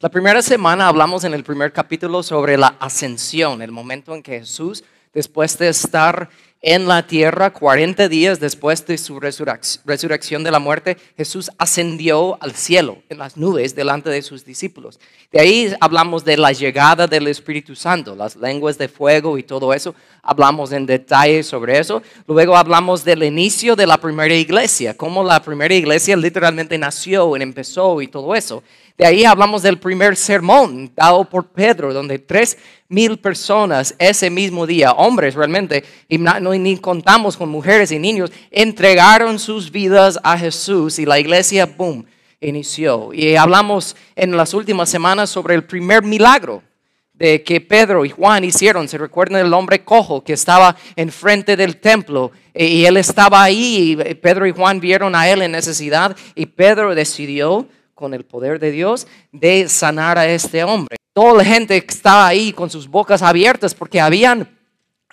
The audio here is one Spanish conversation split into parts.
La primera semana hablamos en el primer capítulo sobre la ascensión, el momento en que Jesús, después de estar en la tierra 40 días después de su resurrección de la muerte, Jesús ascendió al cielo en las nubes delante de sus discípulos. De ahí hablamos de la llegada del Espíritu Santo, las lenguas de fuego y todo eso. Hablamos en detalle sobre eso. Luego hablamos del inicio de la primera iglesia, cómo la primera iglesia literalmente nació y empezó y todo eso. De ahí hablamos del primer sermón dado por Pedro, donde tres mil personas ese mismo día, hombres realmente, y no, ni contamos con mujeres y niños, entregaron sus vidas a Jesús y la iglesia, boom, inició. Y hablamos en las últimas semanas sobre el primer milagro de que Pedro y Juan hicieron. Se recuerdan el hombre cojo que estaba enfrente del templo y él estaba ahí y Pedro y Juan vieron a él en necesidad y Pedro decidió con el poder de Dios de sanar a este hombre. Toda la gente estaba ahí con sus bocas abiertas porque habían,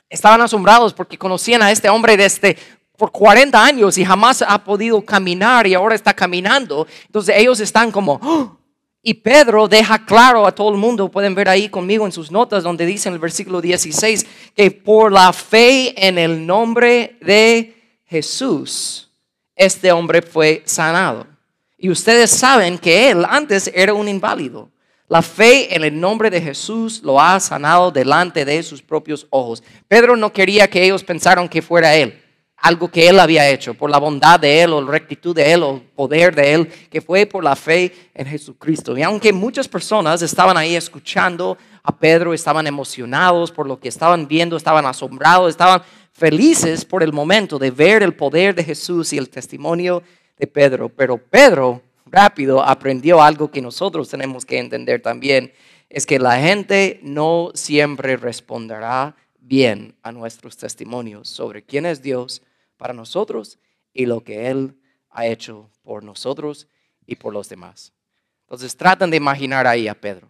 estaban asombrados porque conocían a este hombre desde por 40 años y jamás ha podido caminar y ahora está caminando. Entonces ellos están como, ¡Oh!". y Pedro deja claro a todo el mundo, pueden ver ahí conmigo en sus notas donde dice en el versículo 16, que por la fe en el nombre de Jesús, este hombre fue sanado. Y ustedes saben que él antes era un inválido. La fe en el nombre de Jesús lo ha sanado delante de sus propios ojos. Pedro no quería que ellos pensaran que fuera él, algo que él había hecho, por la bondad de él o la rectitud de él o el poder de él, que fue por la fe en Jesucristo. Y aunque muchas personas estaban ahí escuchando a Pedro, estaban emocionados por lo que estaban viendo, estaban asombrados, estaban felices por el momento de ver el poder de Jesús y el testimonio de Pedro, pero Pedro rápido aprendió algo que nosotros tenemos que entender también, es que la gente no siempre responderá bien a nuestros testimonios sobre quién es Dios para nosotros y lo que Él ha hecho por nosotros y por los demás. Entonces tratan de imaginar ahí a Pedro,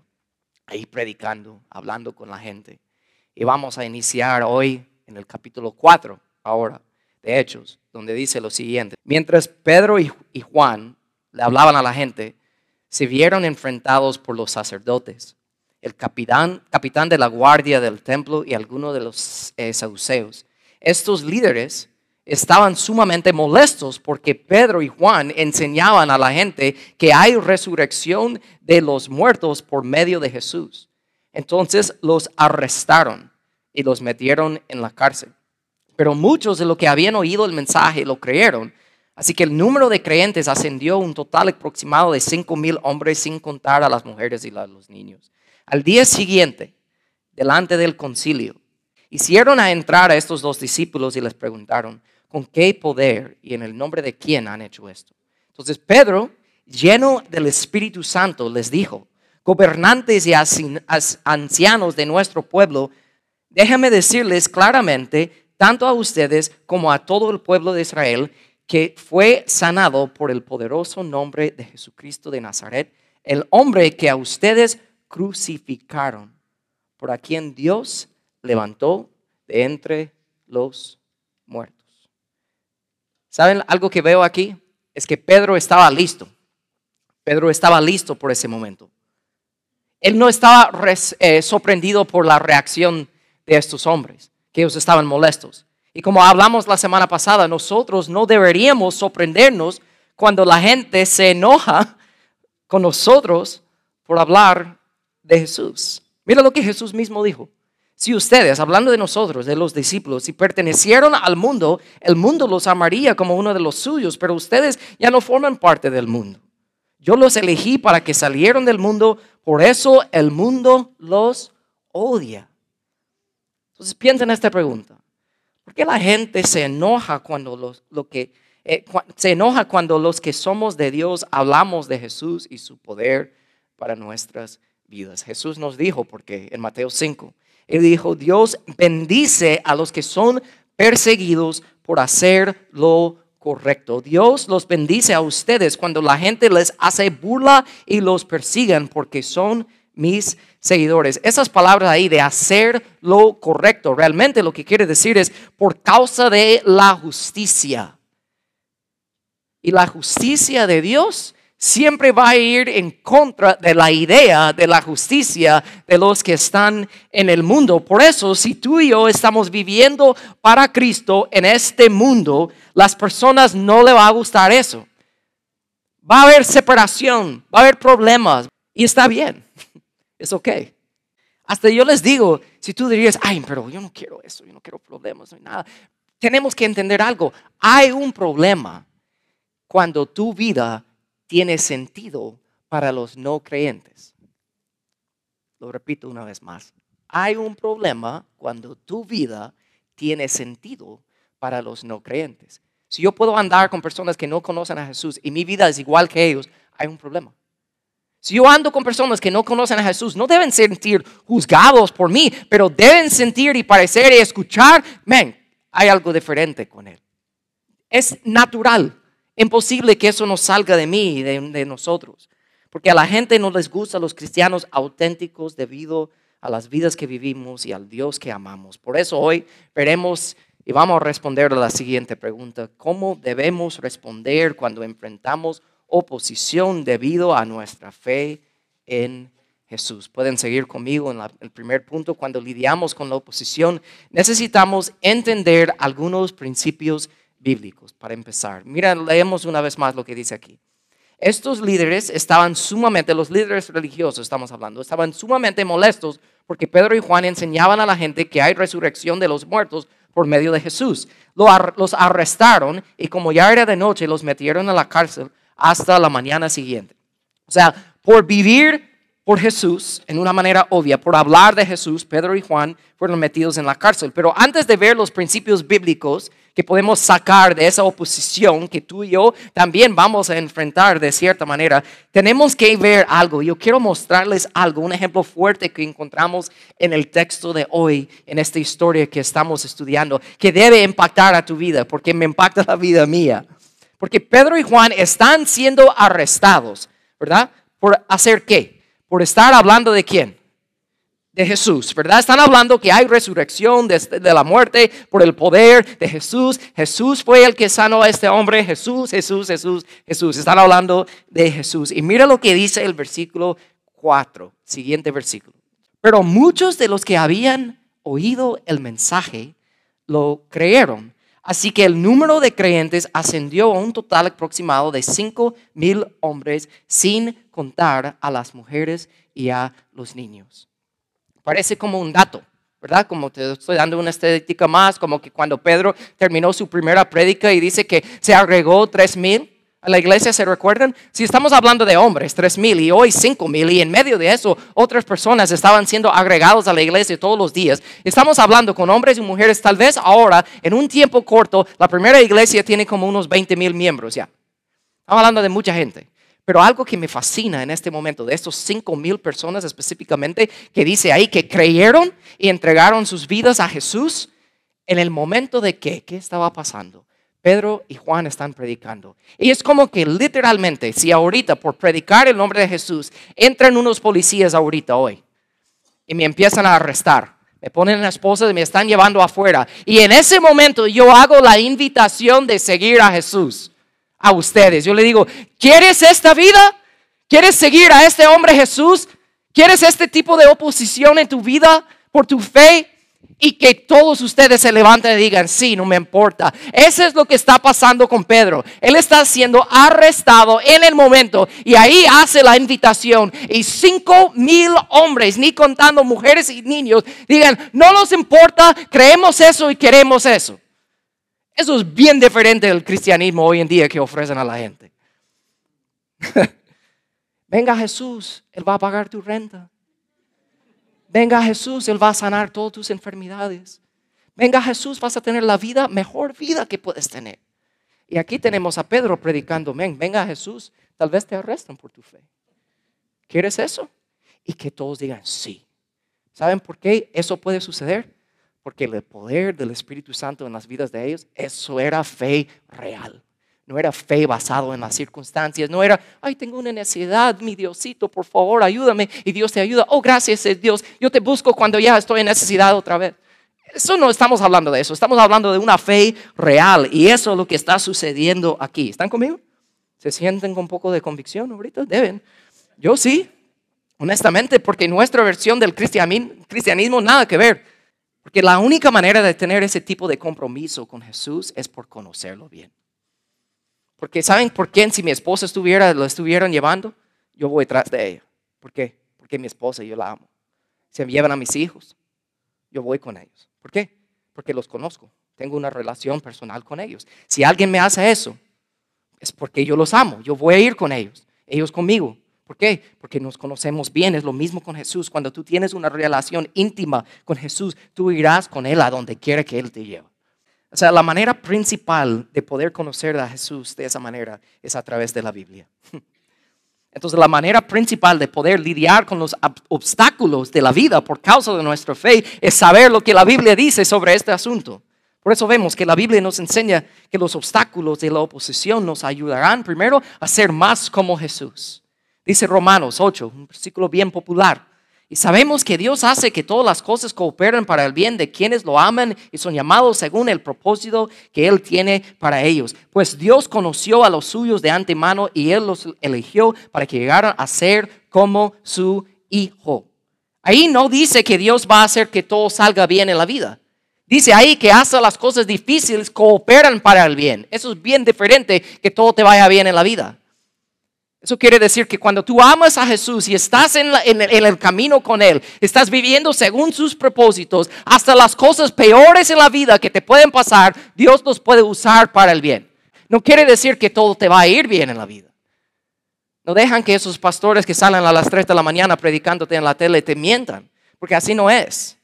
ahí predicando, hablando con la gente. Y vamos a iniciar hoy en el capítulo 4, ahora, de Hechos, donde dice lo siguiente. Mientras Pedro y Juan le hablaban a la gente, se vieron enfrentados por los sacerdotes, el capitán, capitán de la guardia del templo y algunos de los eh, saduceos. Estos líderes estaban sumamente molestos porque Pedro y Juan enseñaban a la gente que hay resurrección de los muertos por medio de Jesús. Entonces los arrestaron y los metieron en la cárcel. Pero muchos de los que habían oído el mensaje lo creyeron. Así que el número de creyentes ascendió un total aproximado de cinco mil hombres sin contar a las mujeres y a los niños. Al día siguiente, delante del concilio, hicieron a entrar a estos dos discípulos y les preguntaron, ¿con qué poder y en el nombre de quién han hecho esto? Entonces Pedro, lleno del Espíritu Santo, les dijo, gobernantes y ancianos de nuestro pueblo, déjame decirles claramente tanto a ustedes como a todo el pueblo de Israel, que fue sanado por el poderoso nombre de Jesucristo de Nazaret, el hombre que a ustedes crucificaron, por quien Dios levantó de entre los muertos. ¿Saben algo que veo aquí? Es que Pedro estaba listo. Pedro estaba listo por ese momento. Él no estaba eh, sorprendido por la reacción de estos hombres que ellos estaban molestos. Y como hablamos la semana pasada, nosotros no deberíamos sorprendernos cuando la gente se enoja con nosotros por hablar de Jesús. Mira lo que Jesús mismo dijo. Si ustedes, hablando de nosotros, de los discípulos, si pertenecieron al mundo, el mundo los amaría como uno de los suyos, pero ustedes ya no forman parte del mundo. Yo los elegí para que salieron del mundo, por eso el mundo los odia. Entonces piensa en esta pregunta. ¿Por qué la gente se enoja cuando los, lo que, eh, se enoja cuando los que somos de Dios hablamos de Jesús y su poder para nuestras vidas? Jesús nos dijo, porque en Mateo 5, Él dijo, Dios bendice a los que son perseguidos por hacer lo correcto. Dios los bendice a ustedes cuando la gente les hace burla y los persigan porque son mis seguidores. Esas palabras ahí de hacer lo correcto, realmente lo que quiere decir es por causa de la justicia. Y la justicia de Dios siempre va a ir en contra de la idea de la justicia de los que están en el mundo. Por eso, si tú y yo estamos viviendo para Cristo en este mundo, las personas no le va a gustar eso. Va a haber separación, va a haber problemas y está bien, es ok. Hasta yo les digo, si tú dirías, ay, pero yo no quiero eso, yo no quiero problemas, no hay nada. Tenemos que entender algo. Hay un problema cuando tu vida tiene sentido para los no creyentes. Lo repito una vez más. Hay un problema cuando tu vida tiene sentido para los no creyentes. Si yo puedo andar con personas que no conocen a Jesús y mi vida es igual que ellos, hay un problema. Si yo ando con personas que no conocen a Jesús, no deben sentir juzgados por mí, pero deben sentir y parecer y escuchar, men, hay algo diferente con él. Es natural, imposible que eso no salga de mí y de, de nosotros, porque a la gente no les gusta los cristianos auténticos debido a las vidas que vivimos y al Dios que amamos. Por eso hoy veremos y vamos a responder a la siguiente pregunta. ¿Cómo debemos responder cuando enfrentamos oposición debido a nuestra fe en Jesús. Pueden seguir conmigo en el primer punto. Cuando lidiamos con la oposición, necesitamos entender algunos principios bíblicos para empezar. Mira, leemos una vez más lo que dice aquí. Estos líderes estaban sumamente, los líderes religiosos estamos hablando, estaban sumamente molestos porque Pedro y Juan enseñaban a la gente que hay resurrección de los muertos por medio de Jesús. Los arrestaron y como ya era de noche, los metieron a la cárcel hasta la mañana siguiente. O sea, por vivir por Jesús en una manera obvia, por hablar de Jesús, Pedro y Juan fueron metidos en la cárcel. Pero antes de ver los principios bíblicos que podemos sacar de esa oposición que tú y yo también vamos a enfrentar de cierta manera, tenemos que ver algo. Yo quiero mostrarles algo, un ejemplo fuerte que encontramos en el texto de hoy, en esta historia que estamos estudiando, que debe impactar a tu vida, porque me impacta la vida mía. Porque Pedro y Juan están siendo arrestados, ¿verdad? ¿Por hacer qué? Por estar hablando de quién? De Jesús, ¿verdad? Están hablando que hay resurrección de, la muerte por el poder de Jesús. Jesús fue el que sanó a este hombre. Jesús, Jesús, Jesús, Jesús. Están hablando de Jesús. Y mira lo que dice el versículo 4, siguiente versículo. Pero muchos de los que habían oído el mensaje lo creyeron Así que el número de creyentes ascendió a un total aproximado de 5 mil hombres, sin contar a las mujeres y a los niños. Parece como un dato, ¿verdad? Como te estoy dando una estadística más, como que cuando Pedro terminó su primera prédica y dice que se agregó 3 mil a la iglesia, ¿se recuerdan? Si estamos hablando de hombres, tres mil y hoy cinco mil y en medio de eso otras personas estaban siendo agregados a la iglesia todos los días. Estamos hablando con hombres y mujeres, tal vez ahora, en un tiempo corto, la primera iglesia tiene como unos 20 mil miembros ya. Estamos hablando de mucha gente. Pero algo que me fascina en este momento, de estos cinco mil personas específicamente, que dice ahí que creyeron y entregaron sus vidas a Jesús, en el momento de qué, ¿qué estaba pasando? Pedro y Juan están predicando. Y es como que literalmente, si ahorita por predicar el nombre de Jesús, entran unos policías ahorita hoy y me empiezan a arrestar, me ponen la esposa y me están llevando afuera. Y en ese momento yo hago la invitación de seguir a Jesús a ustedes. Yo le digo, ¿quieres esta vida? ¿Quieres seguir a este hombre Jesús? ¿Quieres este tipo de oposición en tu vida por tu fe? Y que todos ustedes se levanten y digan, sí, no me importa. Eso es lo que está pasando con Pedro. Él está siendo arrestado en el momento y ahí hace la invitación y cinco mil hombres, ni contando mujeres y niños, digan, no nos importa, creemos eso y queremos eso. Eso es bien diferente del cristianismo hoy en día que ofrecen a la gente. Venga Jesús, Él va a pagar tu renta. Venga Jesús, Él va a sanar todas tus enfermedades. Venga Jesús, vas a tener la vida, mejor vida que puedes tener. Y aquí tenemos a Pedro predicando, ven, venga Jesús, tal vez te arrestan por tu fe. ¿Quieres eso? Y que todos digan sí. ¿Saben por qué eso puede suceder? Porque el poder del Espíritu Santo en las vidas de ellos, eso era fe real. No era fe basado en las circunstancias. No era, ay, tengo una necesidad, mi Diosito, por favor, ayúdame. Y Dios te ayuda. Oh, gracias, eh, Dios. Yo te busco cuando ya estoy en necesidad otra vez. Eso no estamos hablando de eso. Estamos hablando de una fe real. Y eso es lo que está sucediendo aquí. ¿Están conmigo? ¿Se sienten con un poco de convicción ahorita? Deben. Yo sí, honestamente, porque nuestra versión del cristianismo nada que ver. Porque la única manera de tener ese tipo de compromiso con Jesús es por conocerlo bien. Porque ¿saben por qué si mi esposa estuviera, lo estuvieran llevando? Yo voy detrás de ella. ¿Por qué? Porque mi esposa yo la amo. Se me llevan a mis hijos, yo voy con ellos. ¿Por qué? Porque los conozco. Tengo una relación personal con ellos. Si alguien me hace eso, es porque yo los amo. Yo voy a ir con ellos, ellos conmigo. ¿Por qué? Porque nos conocemos bien. Es lo mismo con Jesús. Cuando tú tienes una relación íntima con Jesús, tú irás con Él a donde quiera que Él te lleve. O sea, la manera principal de poder conocer a Jesús de esa manera es a través de la Biblia. Entonces, la manera principal de poder lidiar con los obstáculos de la vida por causa de nuestra fe es saber lo que la Biblia dice sobre este asunto. Por eso vemos que la Biblia nos enseña que los obstáculos de la oposición nos ayudarán primero a ser más como Jesús. Dice Romanos 8, un versículo bien popular. Y sabemos que Dios hace que todas las cosas cooperen para el bien de quienes lo aman y son llamados según el propósito que Él tiene para ellos. Pues Dios conoció a los suyos de antemano y Él los eligió para que llegaran a ser como su hijo. Ahí no dice que Dios va a hacer que todo salga bien en la vida. Dice ahí que hasta las cosas difíciles cooperan para el bien. Eso es bien diferente que todo te vaya bien en la vida. Eso quiere decir que cuando tú amas a Jesús y estás en, el camino con Él, estás viviendo según sus propósitos, hasta las cosas peores en la vida que te pueden pasar, Dios los puede usar para el bien. No quiere decir que todo te va a ir bien en la vida. No dejan que esos pastores que salen a las 3 de la mañana predicándote en la tele te mientan, porque así no es.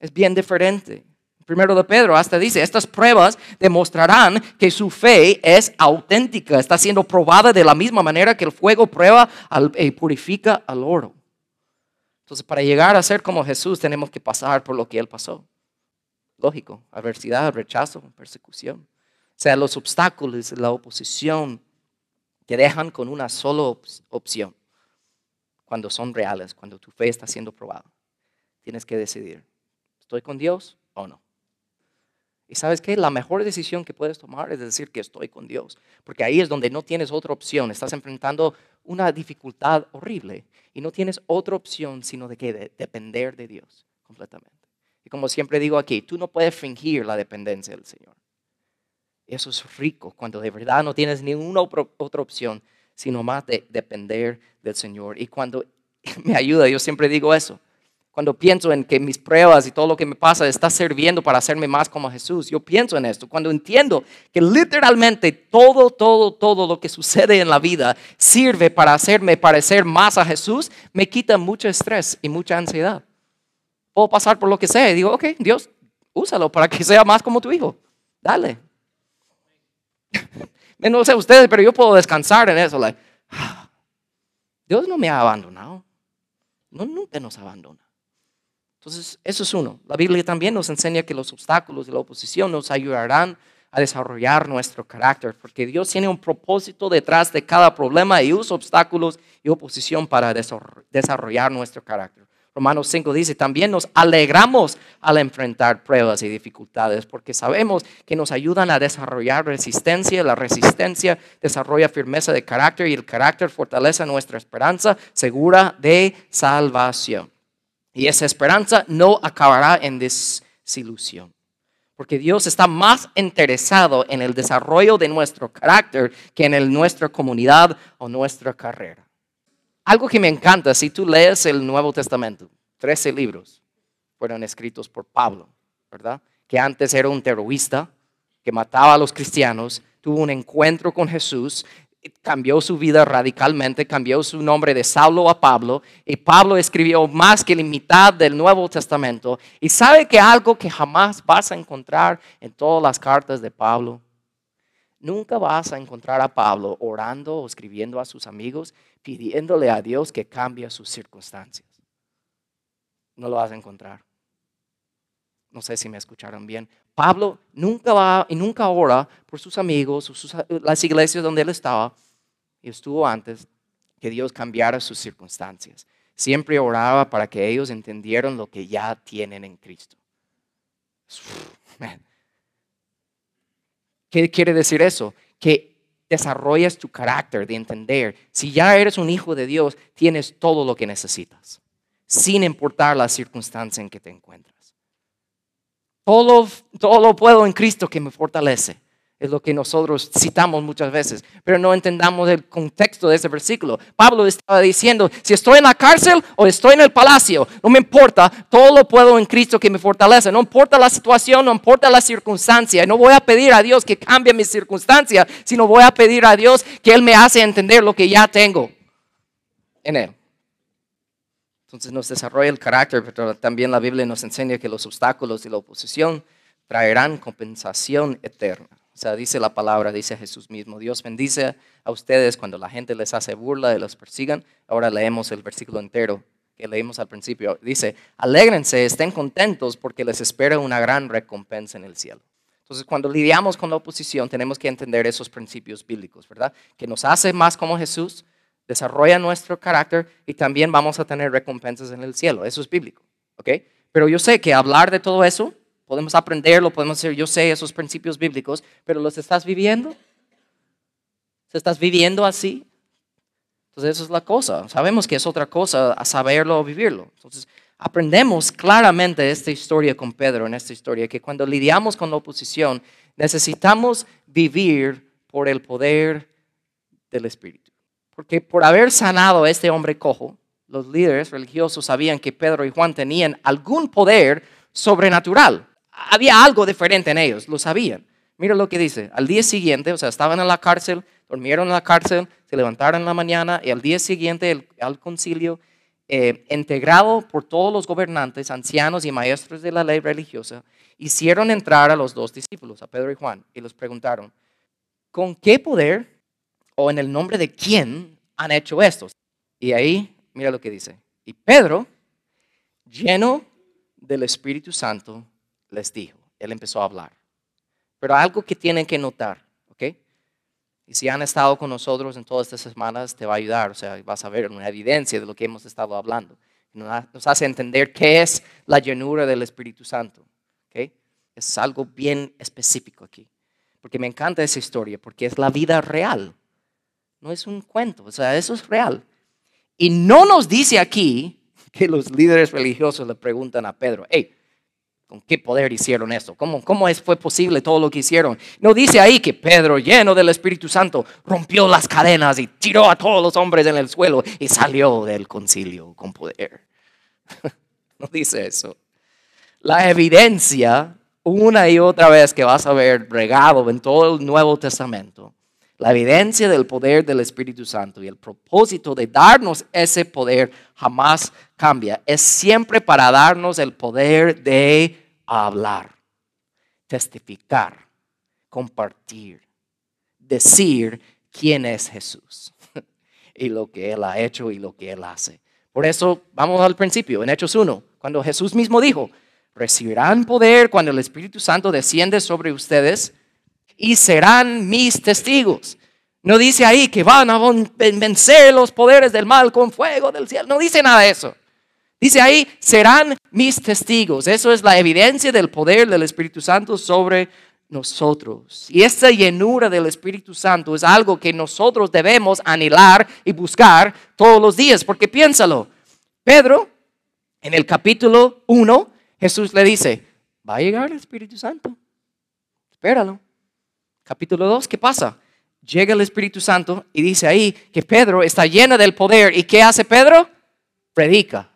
Es bien diferente. Primero de Pedro hasta dice, estas pruebas demostrarán que su fe es auténtica, está siendo probada de la misma manera que el fuego prueba y purifica al oro. Entonces, para llegar a ser como Jesús tenemos que pasar por lo que Él pasó. Lógico, adversidad, rechazo, persecución. O sea, los obstáculos, la oposición, te dejan con una sola opción cuando son reales, cuando tu fe está siendo probada. Tienes que decidir, ¿estoy con Dios o no? Y sabes qué? La mejor decisión que puedes tomar es decir que estoy con Dios, porque ahí es donde no tienes otra opción, estás enfrentando una dificultad horrible y no tienes otra opción sino de que depender de Dios completamente. Y como siempre digo aquí, tú no puedes fingir la dependencia del Señor. Eso es rico cuando de verdad no tienes ninguna otra opción sino más de depender del Señor. Y cuando me ayuda, yo siempre digo eso cuando pienso en que mis pruebas y todo lo que me pasa está sirviendo para hacerme más como Jesús, yo pienso en esto. Cuando entiendo que literalmente todo, todo, todo lo que sucede en la vida sirve para hacerme parecer más a Jesús, me quita mucho estrés y mucha ansiedad. Puedo pasar por lo que sea y digo, ok, Dios, úsalo para que sea más como tu hijo. Dale. no sé ustedes, pero yo puedo descansar en eso. Dios no me ha abandonado. No, nunca nos abandona. Entonces, eso es uno. La Biblia también nos enseña que los obstáculos de la oposición nos ayudarán a desarrollar nuestro carácter, porque Dios tiene un propósito detrás de cada problema y usa obstáculos y oposición para desarrollar nuestro carácter. Romanos 5 dice, también nos alegramos al enfrentar pruebas y dificultades, porque sabemos que nos ayudan a desarrollar resistencia, la resistencia desarrolla firmeza de carácter y el carácter fortalece nuestra esperanza segura de salvación. Y esa esperanza no acabará en desilusión. Porque Dios está más interesado en el desarrollo de nuestro carácter que en nuestra comunidad o nuestra carrera. Algo que me encanta, si tú lees el Nuevo Testamento, 13 libros fueron escritos por Pablo, ¿verdad? Que antes era un terrorista, que mataba a los cristianos, tuvo un encuentro con Jesús, cambió su vida radicalmente, cambió su nombre de Saulo a Pablo, y Pablo escribió más que la mitad del Nuevo Testamento. Y sabe que algo que jamás vas a encontrar en todas las cartas de Pablo, nunca vas a encontrar a Pablo orando o escribiendo a sus amigos, pidiéndole a Dios que cambie sus circunstancias. No lo vas a encontrar. No sé si me escucharon bien. Pablo nunca va y nunca ora por sus amigos, las iglesias donde él estaba y estuvo antes, que Dios cambiara sus circunstancias. Siempre oraba para que ellos entendieran lo que ya tienen en Cristo. ¿Qué quiere decir eso? Que desarrollas tu carácter de entender, si ya eres un hijo de Dios, tienes todo lo que necesitas, sin importar la circunstancia en que te encuentras. Todo, todo lo puedo en Cristo que me fortalece es lo que nosotros citamos muchas veces, pero no entendamos el contexto de ese versículo. Pablo estaba diciendo, si estoy en la cárcel o estoy en el palacio, no me importa, todo lo puedo en Cristo que me fortalece, no importa la situación, no importa la circunstancia, no voy a pedir a Dios que cambie mi circunstancia, sino voy a pedir a Dios que Él me hace entender lo que ya tengo en Él. Entonces nos desarrolla el carácter, pero también la Biblia nos enseña que los obstáculos y la oposición traerán compensación eterna. O sea, dice la palabra, dice Jesús mismo, Dios bendice a ustedes cuando la gente les hace burla y los persigan. Ahora leemos el versículo entero que leímos al principio. Dice, alégrense, estén contentos porque les espera una gran recompensa en el cielo. Entonces, cuando lidiamos con la oposición, tenemos que entender esos principios bíblicos, ¿verdad? Que nos hace más como Jesús, desarrolla nuestro carácter y también vamos a tener recompensas en el cielo. Eso es bíblico, ¿ok? Pero yo sé que hablar de todo eso Podemos aprenderlo, podemos decir, yo sé esos principios bíblicos, pero ¿los estás viviendo? ¿Se estás viviendo así? Entonces, eso es la cosa. Sabemos que es otra cosa a saberlo o vivirlo. Entonces, aprendemos claramente esta historia con Pedro, en esta historia, que cuando lidiamos con la oposición, necesitamos vivir por el poder del Espíritu. Porque por haber sanado a este hombre cojo, los líderes religiosos sabían que Pedro y Juan tenían algún poder sobrenatural había algo diferente en ellos, lo sabían. Mira lo que dice, al día siguiente, o sea, estaban en la cárcel, durmieron en la cárcel, se levantaron en la mañana y al día siguiente al concilio, eh, integrado por todos los gobernantes, ancianos y maestros de la ley religiosa, hicieron entrar a los dos discípulos, a Pedro y Juan, y les preguntaron, ¿con qué poder o en el nombre de quién han hecho esto? Y ahí, mira lo que dice, y Pedro, lleno del Espíritu Santo, les dijo. Él empezó a hablar. Pero algo que tienen que notar, ¿ok? Y si han estado con nosotros en todas estas semanas, te va a ayudar, o sea, vas a ver una evidencia de lo que hemos estado hablando. Nos hace entender qué es la llenura del Espíritu Santo, ¿ok? Es algo bien específico aquí. Porque me encanta esa historia, porque es la vida real. No es un cuento, o sea, eso es real. Y no nos dice aquí que los líderes religiosos le preguntan a Pedro, hey, ¿Con qué poder hicieron esto? ¿Cómo, ¿Cómo es, fue posible todo lo que hicieron? No dice ahí que Pedro, lleno del Espíritu Santo, rompió las cadenas y tiró a todos los hombres en el suelo y salió del concilio con poder. no dice eso. La evidencia, una y otra vez que vas a ver regado en todo el Nuevo Testamento, la evidencia del poder del Espíritu Santo y el propósito de darnos ese poder jamás cambia. Es siempre para darnos el poder de hablar, testificar, compartir, decir quién es Jesús y lo que Él ha hecho y lo que Él hace. Por eso vamos al principio, en Hechos 1, cuando Jesús mismo dijo, recibirán poder cuando el Espíritu Santo desciende sobre ustedes y serán mis testigos. No dice ahí que van a vencer los poderes del mal con fuego del cielo. No dice nada de eso. Dice ahí, serán mis testigos. Eso es la evidencia del poder del Espíritu Santo sobre nosotros. Y esta llenura del Espíritu Santo es algo que nosotros debemos anhelar y buscar todos los días. Porque piénsalo, Pedro, en el capítulo 1, Jesús le dice, va a llegar el Espíritu Santo. Espéralo capítulo 2, ¿qué pasa? Llega el Espíritu Santo y dice ahí que Pedro está lleno del poder. ¿Y qué hace Pedro? Predica.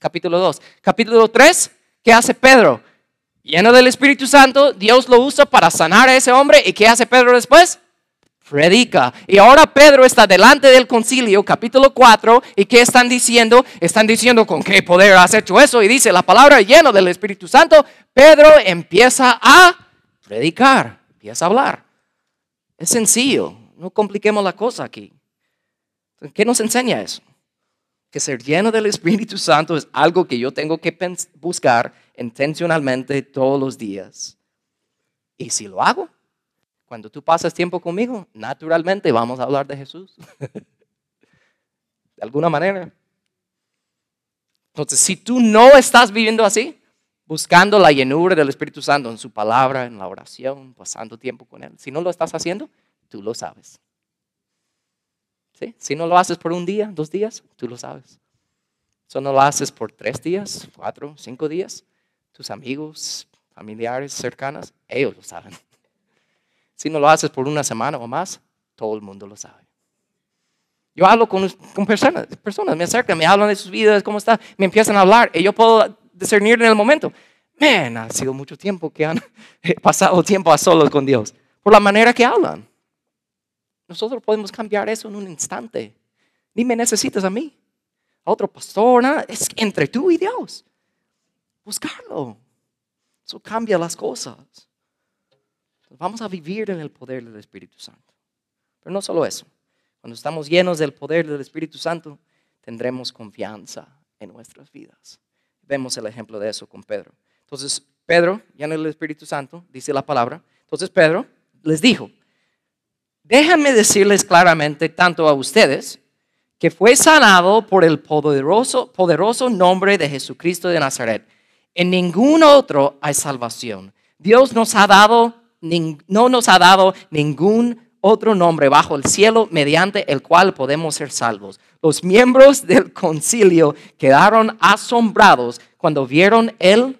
Capítulo 2. Capítulo 3, ¿qué hace Pedro? Lleno del Espíritu Santo, Dios lo usa para sanar a ese hombre. ¿Y qué hace Pedro después? Predica. Y ahora Pedro está delante del concilio, capítulo 4, ¿y qué están diciendo? Están diciendo, ¿con qué poder has hecho eso? Y dice la palabra lleno del Espíritu Santo, Pedro empieza a predicar empieza a hablar. Es sencillo, no compliquemos la cosa aquí. ¿Qué nos enseña eso? Que ser lleno del Espíritu Santo es algo que yo tengo que buscar intencionalmente todos los días. Y si lo hago, cuando tú pasas tiempo conmigo, naturalmente vamos a hablar de Jesús. de alguna manera. Entonces, si tú no estás viviendo así, buscando la llenura del Espíritu Santo en su palabra, en la oración, pasando tiempo con Él. Si no lo estás haciendo, tú lo sabes. Si no lo haces por un día, dos días, tú lo sabes. Si no lo haces por tres días, cuatro, cinco días, tus amigos, familiares cercanas, ellos lo saben. Si no lo haces por una semana o más, todo el mundo lo sabe. Yo hablo con, personas, personas me acercan, me hablan de sus vidas, cómo está, me empiezan a hablar y yo puedo discernir en el momento. Man, ha sido mucho tiempo que han pasado tiempo a solos con Dios, por la manera que hablan. Nosotros podemos cambiar eso en un instante. Ni me necesitas a mí, a otro pastor, nada. es entre tú y Dios. Buscarlo. Eso cambia las cosas. Vamos a vivir en el poder del Espíritu Santo. Pero no solo eso. Cuando estamos llenos del poder del Espíritu Santo, tendremos confianza en nuestras vidas. Vemos el ejemplo de eso con Pedro. Entonces, Pedro, lleno del Espíritu Santo, dice la palabra. Entonces, Pedro les dijo, déjenme decirles claramente, tanto a ustedes, que fue sanado por el poderoso, poderoso nombre de Jesucristo de Nazaret. En ningún otro hay salvación. Dios nos ha dado, no nos ha dado ningún otro nombre bajo el cielo mediante el cual podemos ser salvos. Los miembros del concilio quedaron asombrados cuando vieron el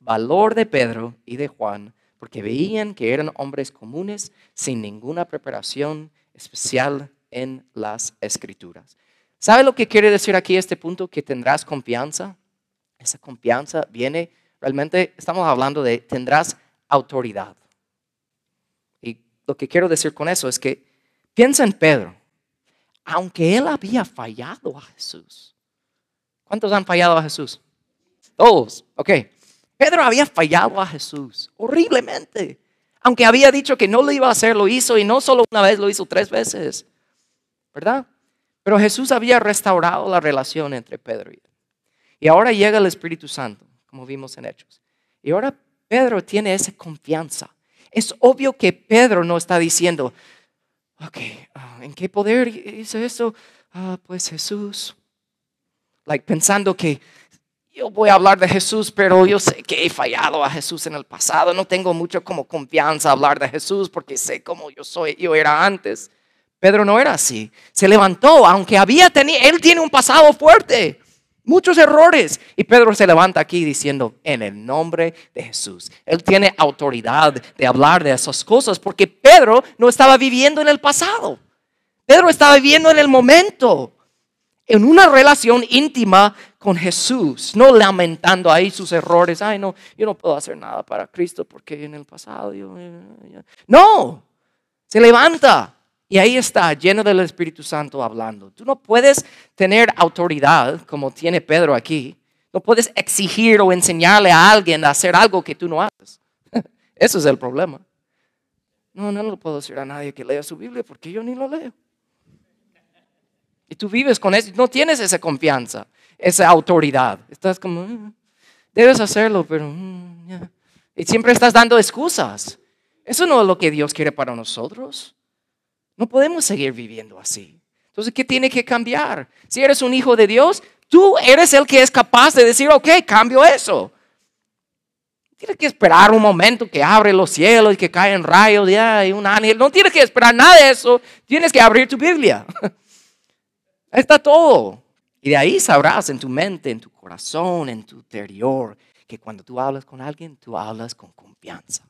valor de Pedro y de Juan, porque veían que eran hombres comunes sin ninguna preparación especial en las escrituras. ¿Sabe lo que quiere decir aquí este punto? Que tendrás confianza. Esa confianza viene, realmente estamos hablando de tendrás autoridad. Lo que quiero decir con eso es que piensa en Pedro. Aunque él había fallado a Jesús. ¿Cuántos han fallado a Jesús? Todos. Ok. Pedro había fallado a Jesús horriblemente. Aunque había dicho que no lo iba a hacer, lo hizo y no solo una vez, lo hizo tres veces. ¿Verdad? Pero Jesús había restaurado la relación entre Pedro y él. Y ahora llega el Espíritu Santo, como vimos en Hechos. Y ahora Pedro tiene esa confianza es obvio que Pedro no está diciendo, ok, ah, ¿en qué poder hice eso? Ah, pues Jesús. Like pensando que yo voy a hablar de Jesús, pero yo sé que he fallado a Jesús en el pasado. No tengo mucho como confianza hablar de Jesús porque sé cómo yo soy, yo era antes. Pedro no era así. Se levantó, aunque había tenido, él tiene un pasado fuerte muchos errores. Y Pedro se levanta aquí diciendo, en el nombre de Jesús. Él tiene autoridad de hablar de esas cosas porque Pedro no estaba viviendo en el pasado. Pedro estaba viviendo en el momento, en una relación íntima con Jesús, no lamentando ahí sus errores. Ay, no, yo no puedo hacer nada para Cristo porque en el pasado yo... No, se levanta y ahí está, lleno del Espíritu Santo hablando. Tú no puedes tener autoridad como tiene Pedro aquí. No puedes exigir o enseñarle a alguien a hacer algo que tú no haces. Eso es el problema. No, no lo puedo decir a nadie que lea su Biblia porque yo ni lo leo. Y tú vives con eso, no tienes esa confianza, esa autoridad. Estás como, mm, debes hacerlo, pero... Mm, y siempre estás dando excusas. Eso no es lo que Dios quiere para nosotros. No podemos seguir viviendo así. Entonces, ¿qué tiene que cambiar? Si eres un hijo de Dios, tú eres el que es capaz de decir, ok, cambio eso. Tienes que esperar un momento que abre los cielos y que caen rayos y un ángel. No tienes que esperar nada de eso. Tienes que abrir tu Biblia. Ahí está todo. Y de ahí sabrás en tu mente, en tu corazón, en tu interior, que cuando tú hablas con alguien, tú hablas con confianza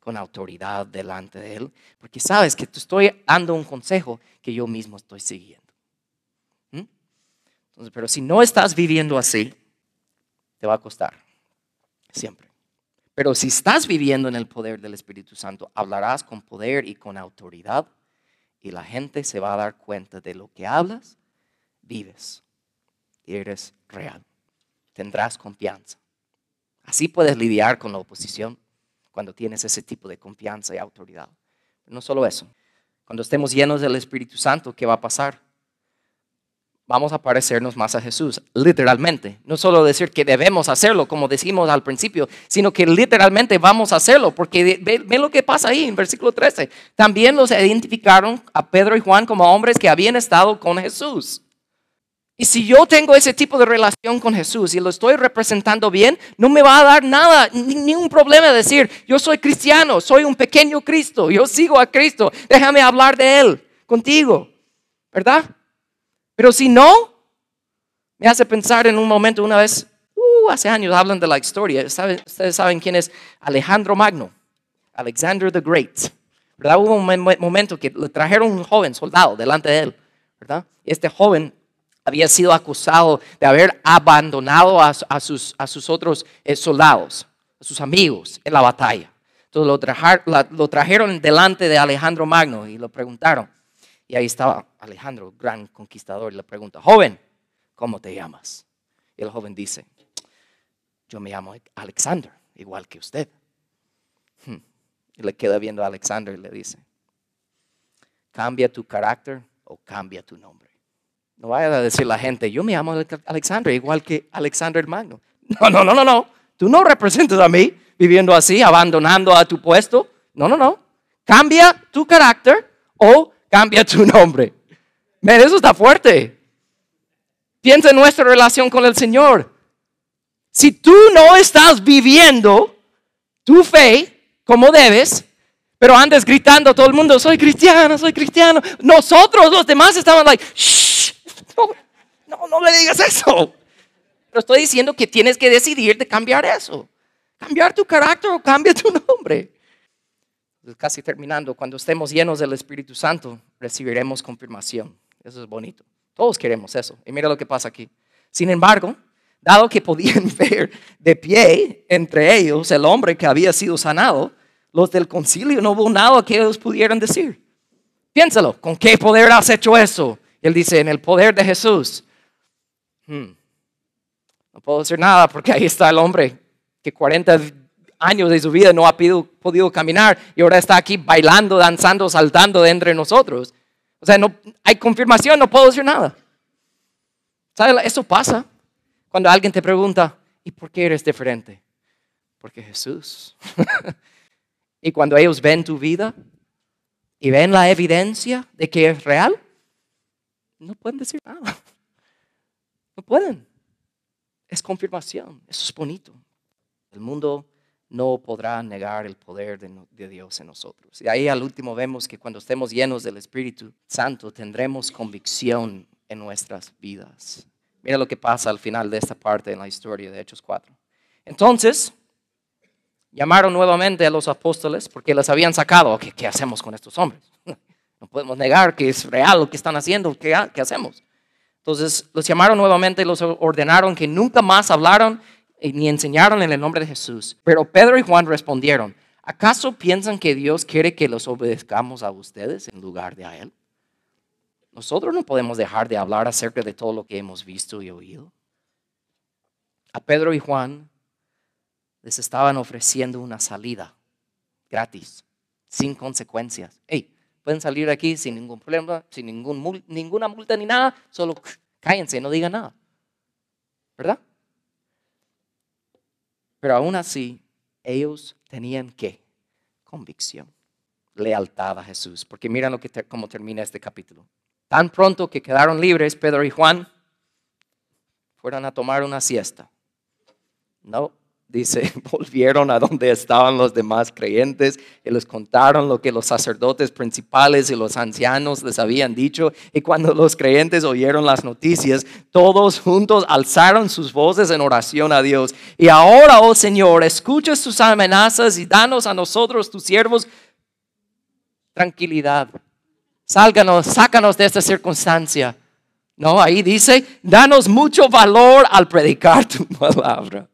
con autoridad delante de Él, porque sabes que te estoy dando un consejo que yo mismo estoy siguiendo. ¿Mm? Entonces, pero si no estás viviendo así, te va a costar, siempre. Pero si estás viviendo en el poder del Espíritu Santo, hablarás con poder y con autoridad y la gente se va a dar cuenta de lo que hablas, vives y eres real. Tendrás confianza. Así puedes lidiar con la oposición cuando tienes ese tipo de confianza y autoridad. no solo eso, cuando estemos llenos del Espíritu Santo, ¿qué va a pasar? Vamos a parecernos más a Jesús, literalmente. No solo decir que debemos hacerlo, como decimos al principio, sino que literalmente vamos a hacerlo, porque ve, lo que pasa ahí en versículo 13. También los identificaron a Pedro y Juan como hombres que habían estado con Jesús. Y si yo tengo ese tipo de relación con Jesús y lo estoy representando bien, no me va a dar nada, ningún problema decir, yo soy cristiano, soy un pequeño Cristo, yo sigo a Cristo, déjame hablar de Él contigo. ¿verdad? Pero si no, me hace pensar en un momento, una vez, uh, hace años hablan de la historia, ustedes saben quién es Alejandro Magno, Alexander the Great, ¿verdad? Hubo un momento que le trajeron un joven soldado delante de él, ¿verdad? Este joven había sido acusado de haber abandonado a, sus, otros eh, soldados, a sus amigos en la batalla. Entonces lo, lo trajeron delante de Alejandro Magno y lo preguntaron. Y ahí estaba Alejandro, gran conquistador, y le pregunta, joven, ¿cómo te llamas? Y el joven dice, yo me llamo Alexander, igual que usted. Hmm. Y le queda viendo a Alexander y le dice, cambia tu carácter o cambia tu nombre. No vaya a decir la gente, yo me llamo Alexander, igual que Alexander Magno. No, no, no, no, no. Tú no representas a mí viviendo así, abandonando a tu puesto. No, no, no. Cambia tu carácter o cambia tu nombre. Men, eso está fuerte. Piensa en nuestra relación con el Señor. Si tú no estás viviendo tu fe como debes, pero andas gritando a todo el mundo, soy cristiano, soy cristiano. Nosotros los demás estaban like, shh, no, no, le digas eso. Pero estoy diciendo que tienes que decidir de cambiar eso. Cambiar tu carácter o cambia tu nombre. Casi terminando, cuando estemos llenos del Espíritu Santo, recibiremos confirmación. Eso es bonito. Todos queremos eso. Y mira lo que pasa aquí. Sin embargo, dado que podían ver de pie entre ellos el hombre que había sido sanado, los del concilio no hubo nada que ellos pudieran decir. Piénsalo, ¿con qué poder has hecho eso? Él dice, en el poder de Jesús. Hmm. No puedo decir nada porque ahí está el hombre que 40 años de su vida no ha podido, caminar y ahora está aquí bailando, danzando, saltando de entre nosotros. O sea, no, hay confirmación, no puedo decir nada. ¿Sabes? Eso pasa cuando alguien te pregunta, ¿y por qué eres diferente? Porque Jesús. y cuando ellos ven tu vida y ven la evidencia de que es real, no pueden decir nada. No pueden. Es confirmación. Eso es bonito. El mundo no podrá negar el poder de, Dios en nosotros. Y ahí al último vemos que cuando estemos llenos del Espíritu Santo tendremos convicción en nuestras vidas. Mira lo que pasa al final de esta parte en la historia de Hechos 4. Entonces, llamaron nuevamente a los apóstoles porque les habían sacado. ¿Qué, qué hacemos con estos hombres? No podemos negar que es real lo que están haciendo. ¿Qué, qué hacemos? Entonces los llamaron nuevamente y los ordenaron que nunca más hablaron ni enseñaron en el nombre de Jesús. Pero Pedro y Juan respondieron, ¿acaso piensan que Dios quiere que los obedezcamos a ustedes en lugar de a Él? Nosotros no podemos dejar de hablar acerca de todo lo que hemos visto y oído. A Pedro y Juan les estaban ofreciendo una salida gratis, sin consecuencias. Hey, pueden salir aquí sin ningún problema, sin ningún, ninguna multa ni nada, solo cállense, no digan nada. ¿Verdad? Pero aún así, ellos tenían que convicción, lealtad a Jesús. Porque mira lo que cómo termina este capítulo. Tan pronto que quedaron libres, Pedro y Juan fueron a tomar una siesta. No, dice, volvieron a donde estaban los demás creyentes y les contaron lo que los sacerdotes principales y los ancianos les habían dicho. Y cuando los creyentes oyeron las noticias, todos juntos alzaron sus voces en oración a Dios. Y ahora, oh Señor, escucha sus amenazas y danos a nosotros, tus siervos, tranquilidad. Sálganos, sácanos de esta circunstancia. No, ahí dice, danos mucho valor al predicar tu palabra.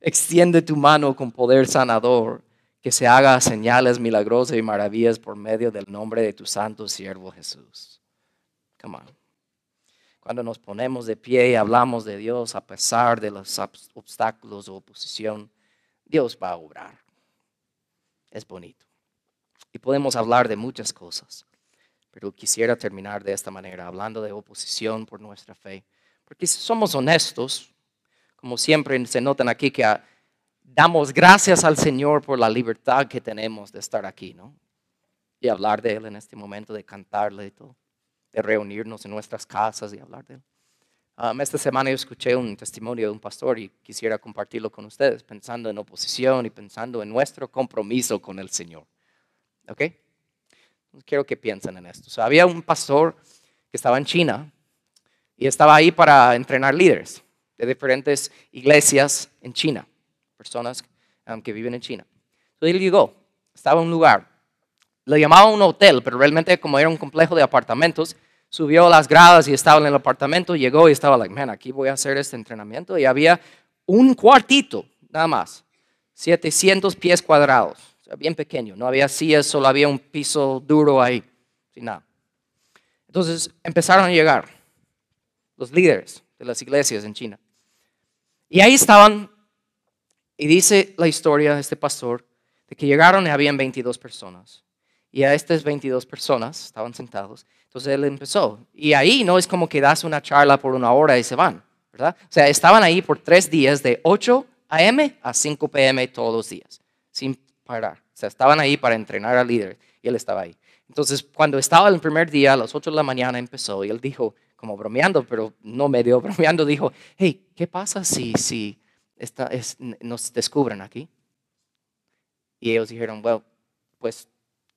Extiende tu mano con poder sanador, que se haga señales milagrosas y maravillas por medio del nombre de tu santo siervo Jesús. Come on. Cuando nos ponemos de pie y hablamos de Dios a pesar de los obstáculos o oposición, Dios va a obrar. Es bonito. Y podemos hablar de muchas cosas, pero quisiera terminar de esta manera, hablando de oposición por nuestra fe. Porque si somos honestos, como siempre se notan aquí, que ah, damos gracias al Señor por la libertad que tenemos de estar aquí, ¿no? Y hablar de Él en este momento, de cantarle y todo, de reunirnos en nuestras casas y hablar de Él. Um, esta semana yo escuché un testimonio de un pastor y quisiera compartirlo con ustedes, pensando en oposición y pensando en nuestro compromiso con el Señor. ¿Ok? Quiero que piensen en esto. había un pastor que estaba en China y estaba ahí para entrenar líderes de diferentes iglesias en China, personas um, que viven en China. Entonces él llegó, estaba en un lugar, le llamaban un hotel, pero realmente como era un complejo de apartamentos, subió las gradas y estaba en el apartamento, llegó y estaba like, man, aquí voy a hacer este entrenamiento y había un cuartito, nada más, 700 pies cuadrados, bien pequeño, no había sillas, solo había un piso duro ahí, sin nada. Entonces empezaron a llegar los líderes de las iglesias en China. Y ahí estaban, y dice la historia de este pastor, de que llegaron y habían 22 personas. Y a estas 22 personas estaban sentados. Entonces él empezó. Y ahí no es como que das una charla por una hora y se van, ¿verdad? O sea, estaban ahí por tres días de 8 a.m. a 5 p.m. todos los días, sin parar. O sea, estaban ahí para entrenar al líder y él estaba ahí. Entonces, cuando estaba el primer día, a las 8 de la mañana empezó y él dijo, como bromeando, pero no medio bromeando, dijo, hey, ¿qué pasa si, si nos descubren aquí? Y ellos dijeron, bueno, pues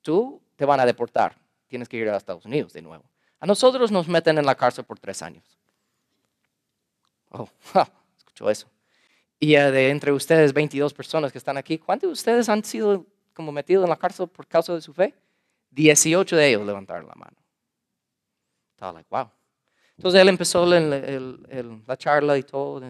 tú te van a deportar, tienes que ir a Estados Unidos de nuevo. A nosotros nos meten en la cárcel por tres años. Oh, escuchó eso. Y de entre ustedes, 22 personas que están aquí, ¿cuántos de ustedes han sido como metidos en la cárcel por causa de su fe? 18 de ellos levantaron la mano. Estaba like, wow. Entonces él empezó la charla y todo,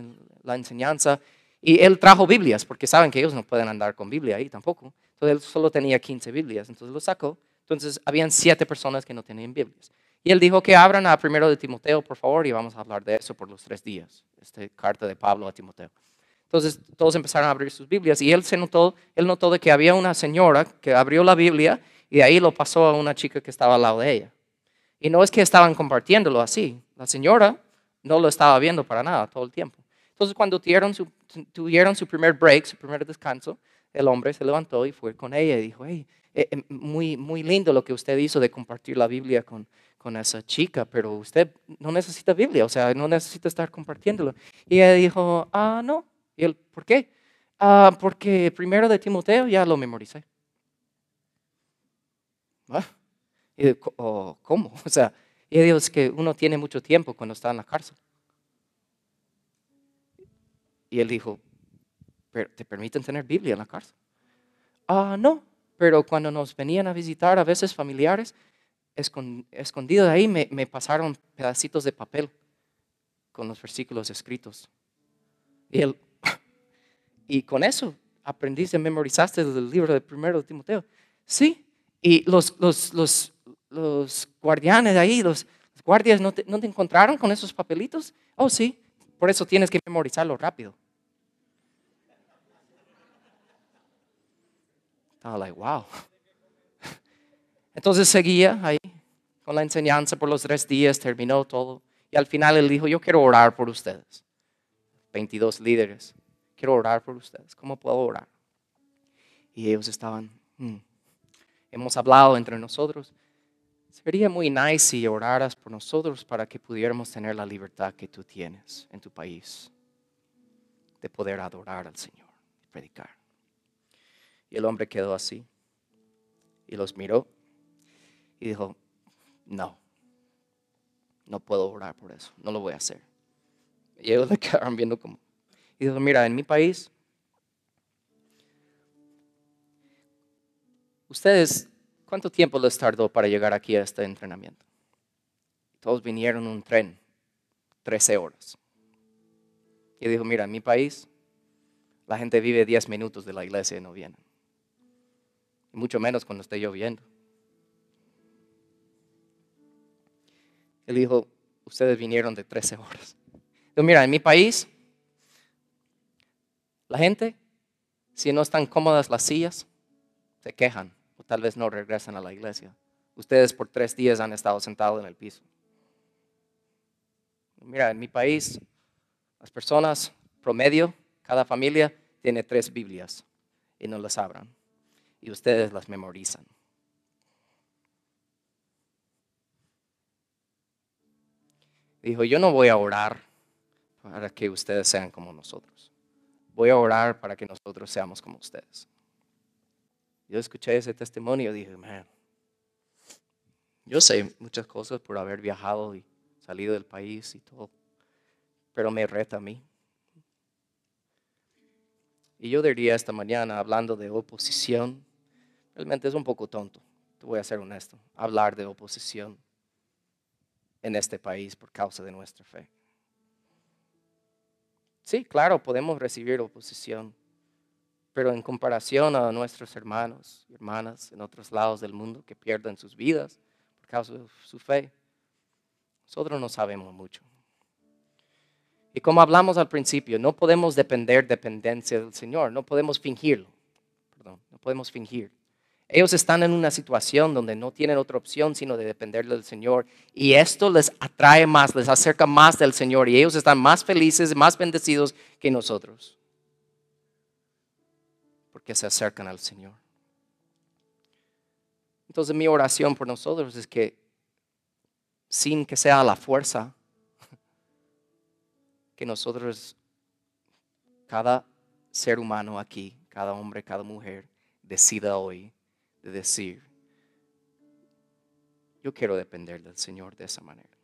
la enseñanza. Y él trajo Biblias, porque saben que ellos no pueden andar con Biblia ahí tampoco. Entonces él solo tenía 15 Biblias, entonces lo sacó. Entonces habían siete personas que no tenían Biblias. Y él dijo que abran a primero de Timoteo, por favor, y vamos a hablar de eso por los tres días. Esta carta de Pablo a Timoteo. Entonces todos empezaron a abrir sus Biblias y él se notó, él notó de que había una señora que abrió la Biblia y de ahí lo pasó a una chica que estaba al lado de ella. Y no es que estaban compartiéndolo así, la señora no lo estaba viendo para nada todo el tiempo. Entonces cuando tuvieron su, tuvieron su primer break, su primer descanso, el hombre se levantó y fue con ella y dijo, hey, eh, eh, muy, muy lindo lo que usted hizo de compartir la Biblia con, con esa chica, pero usted no necesita Biblia, o sea, no necesita estar compartiéndolo. Y ella dijo, ah, no. Y él, ¿por qué? Ah, porque primero de Timoteo ya lo memoricé. ¿Ah? Oh, ¿Cómo? O sea, y ella dijo, es que uno tiene mucho tiempo cuando está en la cárcel. Y él dijo, ¿pero te permiten tener Biblia en la cárcel? Ah, no, pero cuando nos venían a visitar a veces familiares, escondido de ahí me, me pasaron pedacitos de papel con los versículos escritos. Y, él, y con eso aprendiste, memorizaste el libro de primero de Timoteo. Sí, y los, los, los, los guardianes de ahí, los, guardias, ¿no te, ¿no te encontraron con esos papelitos? Oh, sí, por eso tienes que memorizarlo rápido. Estaba like, wow. Entonces seguía ahí con la enseñanza por los tres días, terminó todo. Y al final él dijo, yo quiero orar por ustedes. 22 líderes, quiero orar por ustedes. ¿Cómo puedo orar? Y ellos estaban, hmm, hemos hablado entre nosotros. Sería muy nice si oraras por nosotros para que pudiéramos tener la libertad que tú tienes en tu país de poder adorar al Señor y predicar. Y el hombre quedó así y los miró y dijo, no, no puedo orar por eso, no lo voy a hacer. Y ellos le quedaron viendo como, y dijo, mira, en mi país, ustedes, ¿cuánto tiempo les tardó para llegar aquí a este entrenamiento? Todos vinieron en un tren, 13 horas. Y dijo, mira, en mi país, la gente vive 10 minutos de la iglesia y no vienen mucho menos cuando esté lloviendo. Él dijo, ustedes vinieron de 13 horas. Yo, mira, en mi país, la gente, si no están cómodas las sillas, se quejan o tal vez no regresan a la iglesia. Ustedes por tres días han estado sentados en el piso. Mira, en mi país, las personas promedio, cada familia tiene tres Biblias y no las abran y ustedes las memorizan. Dijo, yo no voy a orar para que ustedes sean como nosotros. Voy a orar para que nosotros seamos como ustedes. Yo escuché ese testimonio y dije, man, Yo sé muchas cosas por haber viajado y salido del país y todo, pero me reta a mí. Y yo diría esta mañana, hablando de oposición, realmente es un poco tonto, te voy a ser honesto, hablar de oposición en este país por causa de nuestra fe. Sí, claro, podemos recibir oposición, pero en comparación a nuestros hermanos y hermanas en otros lados del mundo que pierden sus vidas por causa de su fe, nosotros no sabemos mucho. Y como hablamos al principio, no podemos depender dependencia del Señor, no podemos fingirlo. Perdón, no podemos fingir. Ellos están en una situación donde no tienen otra opción sino de depender del Señor. Y esto les atrae más, les acerca más del Señor. Y ellos están más felices, más bendecidos que nosotros. Se acercan al Señor. Entonces mi oración por nosotros es que sin que sea la fuerza, que nosotros, cada ser humano aquí, cada hombre, cada mujer, decida hoy de decir, yo quiero depender del Señor de esa manera.